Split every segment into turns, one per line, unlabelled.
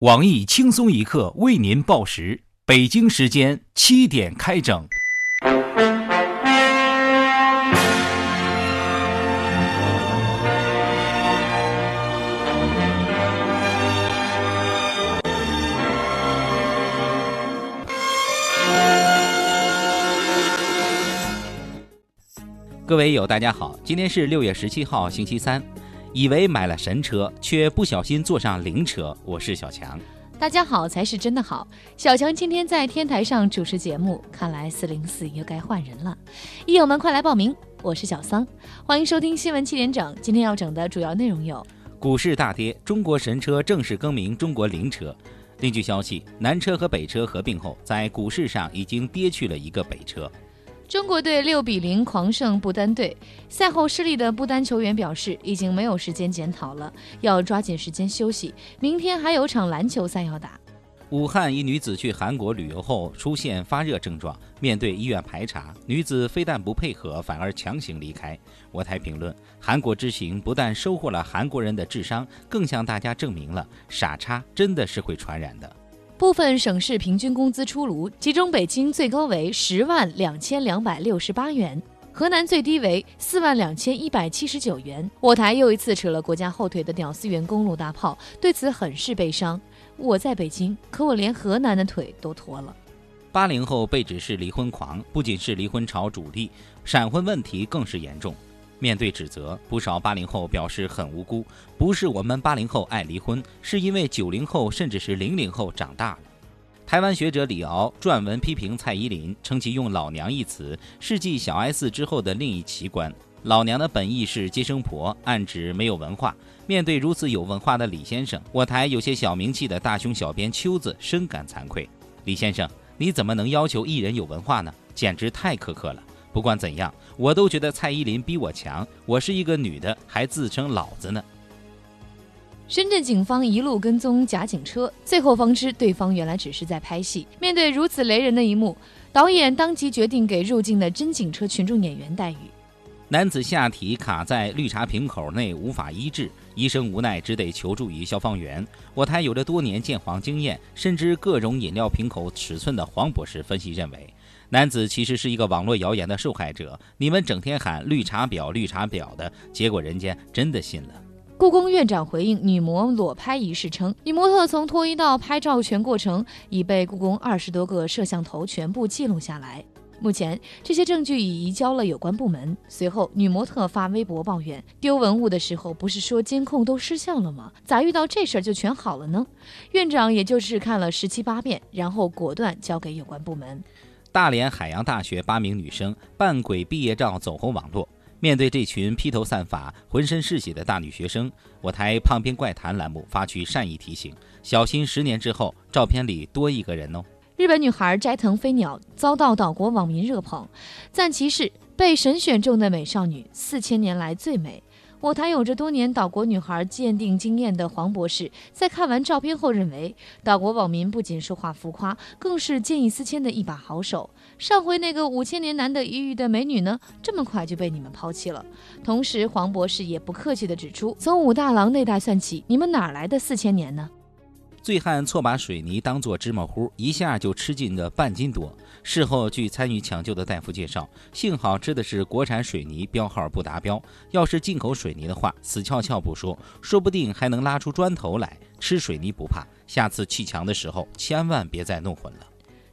网易轻松一刻为您报时，北京时间七点开整。各位友，大家好，今天是六月十七号，星期三。以为买了神车，却不小心坐上灵车。我是小强，
大家好才是真的好。小强今天在天台上主持节目，看来四零四又该换人了。益友们快来报名！我是小桑，欢迎收听新闻七点整。今天要整的主要内容有：
股市大跌，中国神车正式更名中国灵车。另据消息，南车和北车合并后，在股市上已经跌去了一个北车。
中国队六比零狂胜不丹队。赛后失利的不丹球员表示，已经没有时间检讨了，要抓紧时间休息。明天还有场篮球赛要打。
武汉一女子去韩国旅游后出现发热症状，面对医院排查，女子非但不配合，反而强行离开。我台评论：韩国之行不但收获了韩国人的智商，更向大家证明了傻叉真的是会传染的。
部分省市平均工资出炉，其中北京最高为十万两千两百六十八元，河南最低为四万两千一百七十九元。我台又一次扯了国家后腿的屌丝员工陆大炮，对此很是悲伤。我在北京，可我连河南的腿都拖了。
八零后被指是离婚狂，不仅是离婚潮主力，闪婚问题更是严重。面对指责，不少八零后表示很无辜，不是我们八零后爱离婚，是因为九零后甚至是零零后长大了。台湾学者李敖撰文批评蔡依林，称其用“老娘”一词是继小 S 之后的另一奇观。老娘的本意是接生婆，暗指没有文化。面对如此有文化的李先生，我台有些小名气的大胸小编秋子深感惭愧。李先生，你怎么能要求艺人有文化呢？简直太苛刻了。不管怎样，我都觉得蔡依林比我强。我是一个女的，还自称老子呢。
深圳警方一路跟踪假警车，最后方知对方原来只是在拍戏。面对如此雷人的一幕，导演当即决定给入境的真警车群众演员待遇。
男子下体卡在绿茶瓶口内无法医治，医生无奈只得求助于消防员。我台有着多年鉴黄经验，深知各种饮料瓶口尺寸的黄博士分析认为。男子其实是一个网络谣言的受害者，你们整天喊绿茶婊、绿茶婊的，结果人家真的信了。
故宫院长回应女模裸拍一事称，女模特从脱衣到拍照全过程已被故宫二十多个摄像头全部记录下来，目前这些证据已移交了有关部门。随后，女模特发微博抱怨，丢文物的时候不是说监控都失效了吗？咋遇到这事儿就全好了呢？院长也就是看了十七八遍，然后果断交给有关部门。
大连海洋大学八名女生扮鬼毕业照走红网络。面对这群披头散发、浑身是血的大女学生，我台“胖边怪谈”栏目发去善意提醒：小心十年之后，照片里多一个人哦。
日本女孩斋藤飞鸟遭到岛国网民热捧，赞其是被神选中的美少女，四千年来最美。我台有着多年岛国女孩鉴定经验的黄博士，在看完照片后认为，岛国网民不仅说话浮夸，更是见异思迁的一把好手。上回那个五千年难得一遇的美女呢，这么快就被你们抛弃了。同时，黄博士也不客气地指出，从武大郎那代算起，你们哪来的四千年呢？
醉汉错把水泥当做芝麻糊，一下就吃进了半斤多。事后，据参与抢救的大夫介绍，幸好吃的是国产水泥，标号不达标。要是进口水泥的话，死翘翘不说，说不定还能拉出砖头来。吃水泥不怕，下次砌墙的时候千万别再弄混了。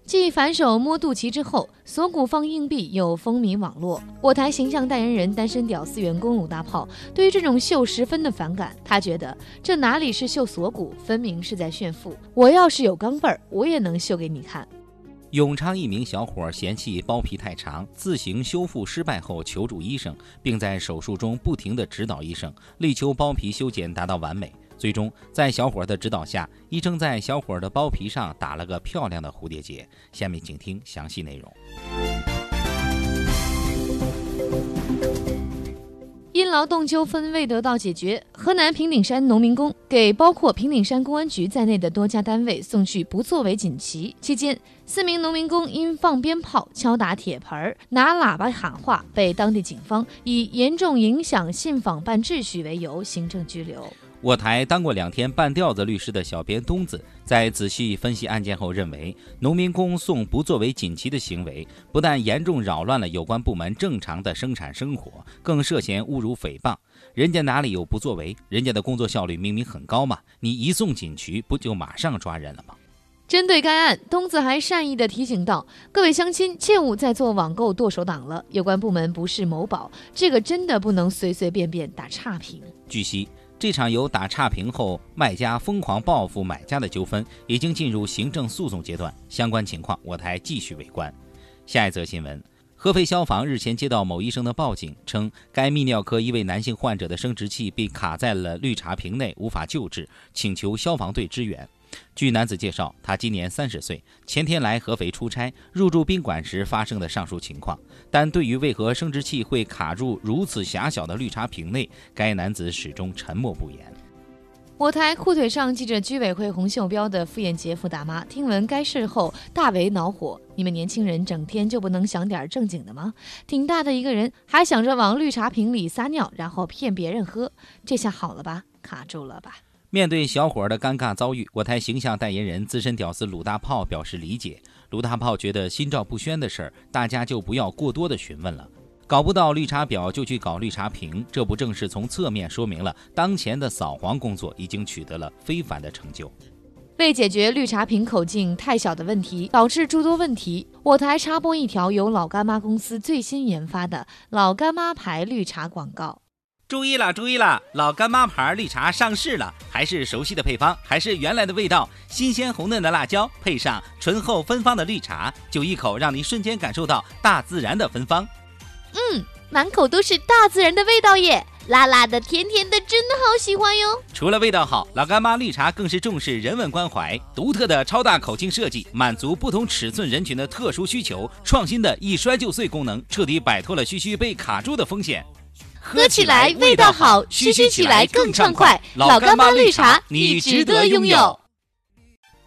继反手摸肚脐之后，锁骨放硬币又风靡网络。我台形象代言人单身屌丝员工鲁大炮对于这种秀十分的反感，他觉得这哪里是秀锁骨，分明是在炫富。我要是有钢镚儿，我也能秀给你看。
永昌一名小伙嫌弃包皮太长，自行修复失败后求助医生，并在手术中不停地指导医生，力求包皮修剪达到完美。最终，在小伙的指导下，医生在小伙的包皮上打了个漂亮的蝴蝶结。下面请听详细内容。
因劳动纠纷未得到解决，河南平顶山农民工给包括平顶山公安局在内的多家单位送去不作为锦旗。期间，四名农民工因放鞭炮、敲打铁盆、拿喇叭喊话，被当地警方以严重影响信访办秩序为由行政拘留。
我台当过两天半吊子律师的小编东子，在仔细分析案件后认为，农民工送不作为锦旗的行为，不但严重扰乱了有关部门正常的生产生活，更涉嫌侮辱诽谤。人家哪里有不作为？人家的工作效率明明很高嘛！你一送锦旗，不就马上抓人了吗？
针对该案，东子还善意地提醒道：“各位乡亲，切勿再做网购剁手党了。有关部门不是某宝，这个真的不能随随便便打差评。”
据悉。这场由打差评后卖家疯狂报复买家的纠纷已经进入行政诉讼阶段，相关情况我台继续围观。下一则新闻：合肥消防日前接到某医生的报警，称该泌尿科一位男性患者的生殖器被卡在了绿茶瓶内，无法救治，请求消防队支援。据男子介绍，他今年三十岁，前天来合肥出差，入住宾馆时发生的上述情况。但对于为何生殖器会卡入如此狭小的绿茶瓶内，该男子始终沉默不言。
我台裤腿上系着居委会红袖标的傅艳杰傅大妈，听闻该事后大为恼火：“你们年轻人整天就不能想点正经的吗？挺大的一个人，还想着往绿茶瓶里撒尿，然后骗别人喝，这下好了吧？卡住了吧？”
面对小伙儿的尴尬遭遇，我台形象代言人资深屌丝鲁大炮表示理解。鲁大炮觉得心照不宣的事儿，大家就不要过多的询问了。搞不到绿茶婊就去搞绿茶瓶，这不正是从侧面说明了当前的扫黄工作已经取得了非凡的成就？
为解决绿茶瓶口径太小的问题，导致诸多问题，我台插播一条由老干妈公司最新研发的老干妈牌绿茶广告。
注意了，注意了！老干妈牌绿茶上市了，还是熟悉的配方，还是原来的味道，新鲜红嫩的辣椒，配上醇厚芬芳的绿茶，就一口让你瞬间感受到大自然的芬芳。
嗯，满口都是大自然的味道耶，辣辣的，甜甜的，真的好喜欢哟！
除了味道好，老干妈绿茶更是重视人文关怀，独特的超大口径设计，满足不同尺寸人群的特殊需求，创新的一摔就碎功能，彻底摆脱了须须被卡住的风险。
喝起来味道好，嘘嘘起来更畅快。老干妈绿茶，你值得拥有。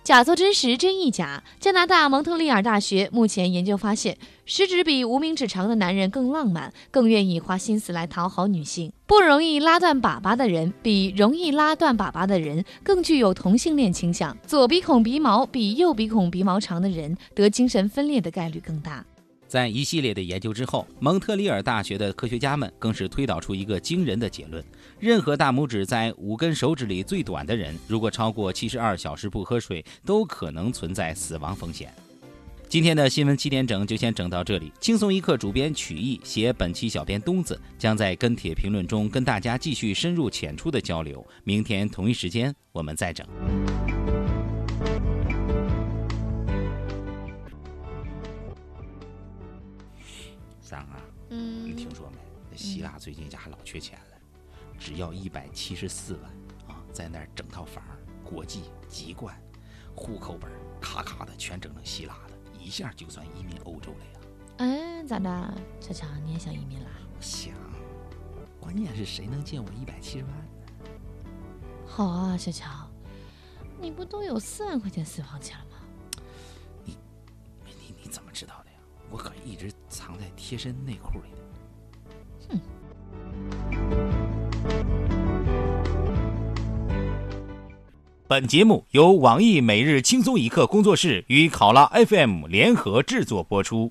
假作真实，真亦假。加拿大蒙特利尔大学目前研究发现，食指比无名指长的男人更浪漫，更愿意花心思来讨好女性。不容易拉断粑粑的人，比容易拉断粑粑的人更具有同性恋倾向。左鼻孔鼻毛比右鼻孔鼻毛长的人，得精神分裂的概率更大。
在一系列的研究之后，蒙特利尔大学的科学家们更是推导出一个惊人的结论：任何大拇指在五根手指里最短的人，如果超过七十二小时不喝水，都可能存在死亡风险。今天的新闻七点整就先整到这里。轻松一刻主编曲艺写本期小编东子将在跟帖评论中跟大家继续深入浅出的交流。明天同一时间我们再整。桑啊，嗯，你听说没？希腊最近家老缺钱了，只要一百七十四万啊，在那儿整套房，国际籍贯、户口本，咔咔的全整成希腊的，一下就算移民欧洲了呀。
哎，咋的，小强你也想移民啦？
想，关键是谁能借我一百七十万呢？
好啊，小强，你不都有四万块钱私房钱了吗？
你，你你怎么知道的呀？我可一直贴身内裤里的。哼。本节目由网易每日轻松一刻工作室与考拉 FM 联合制作播出。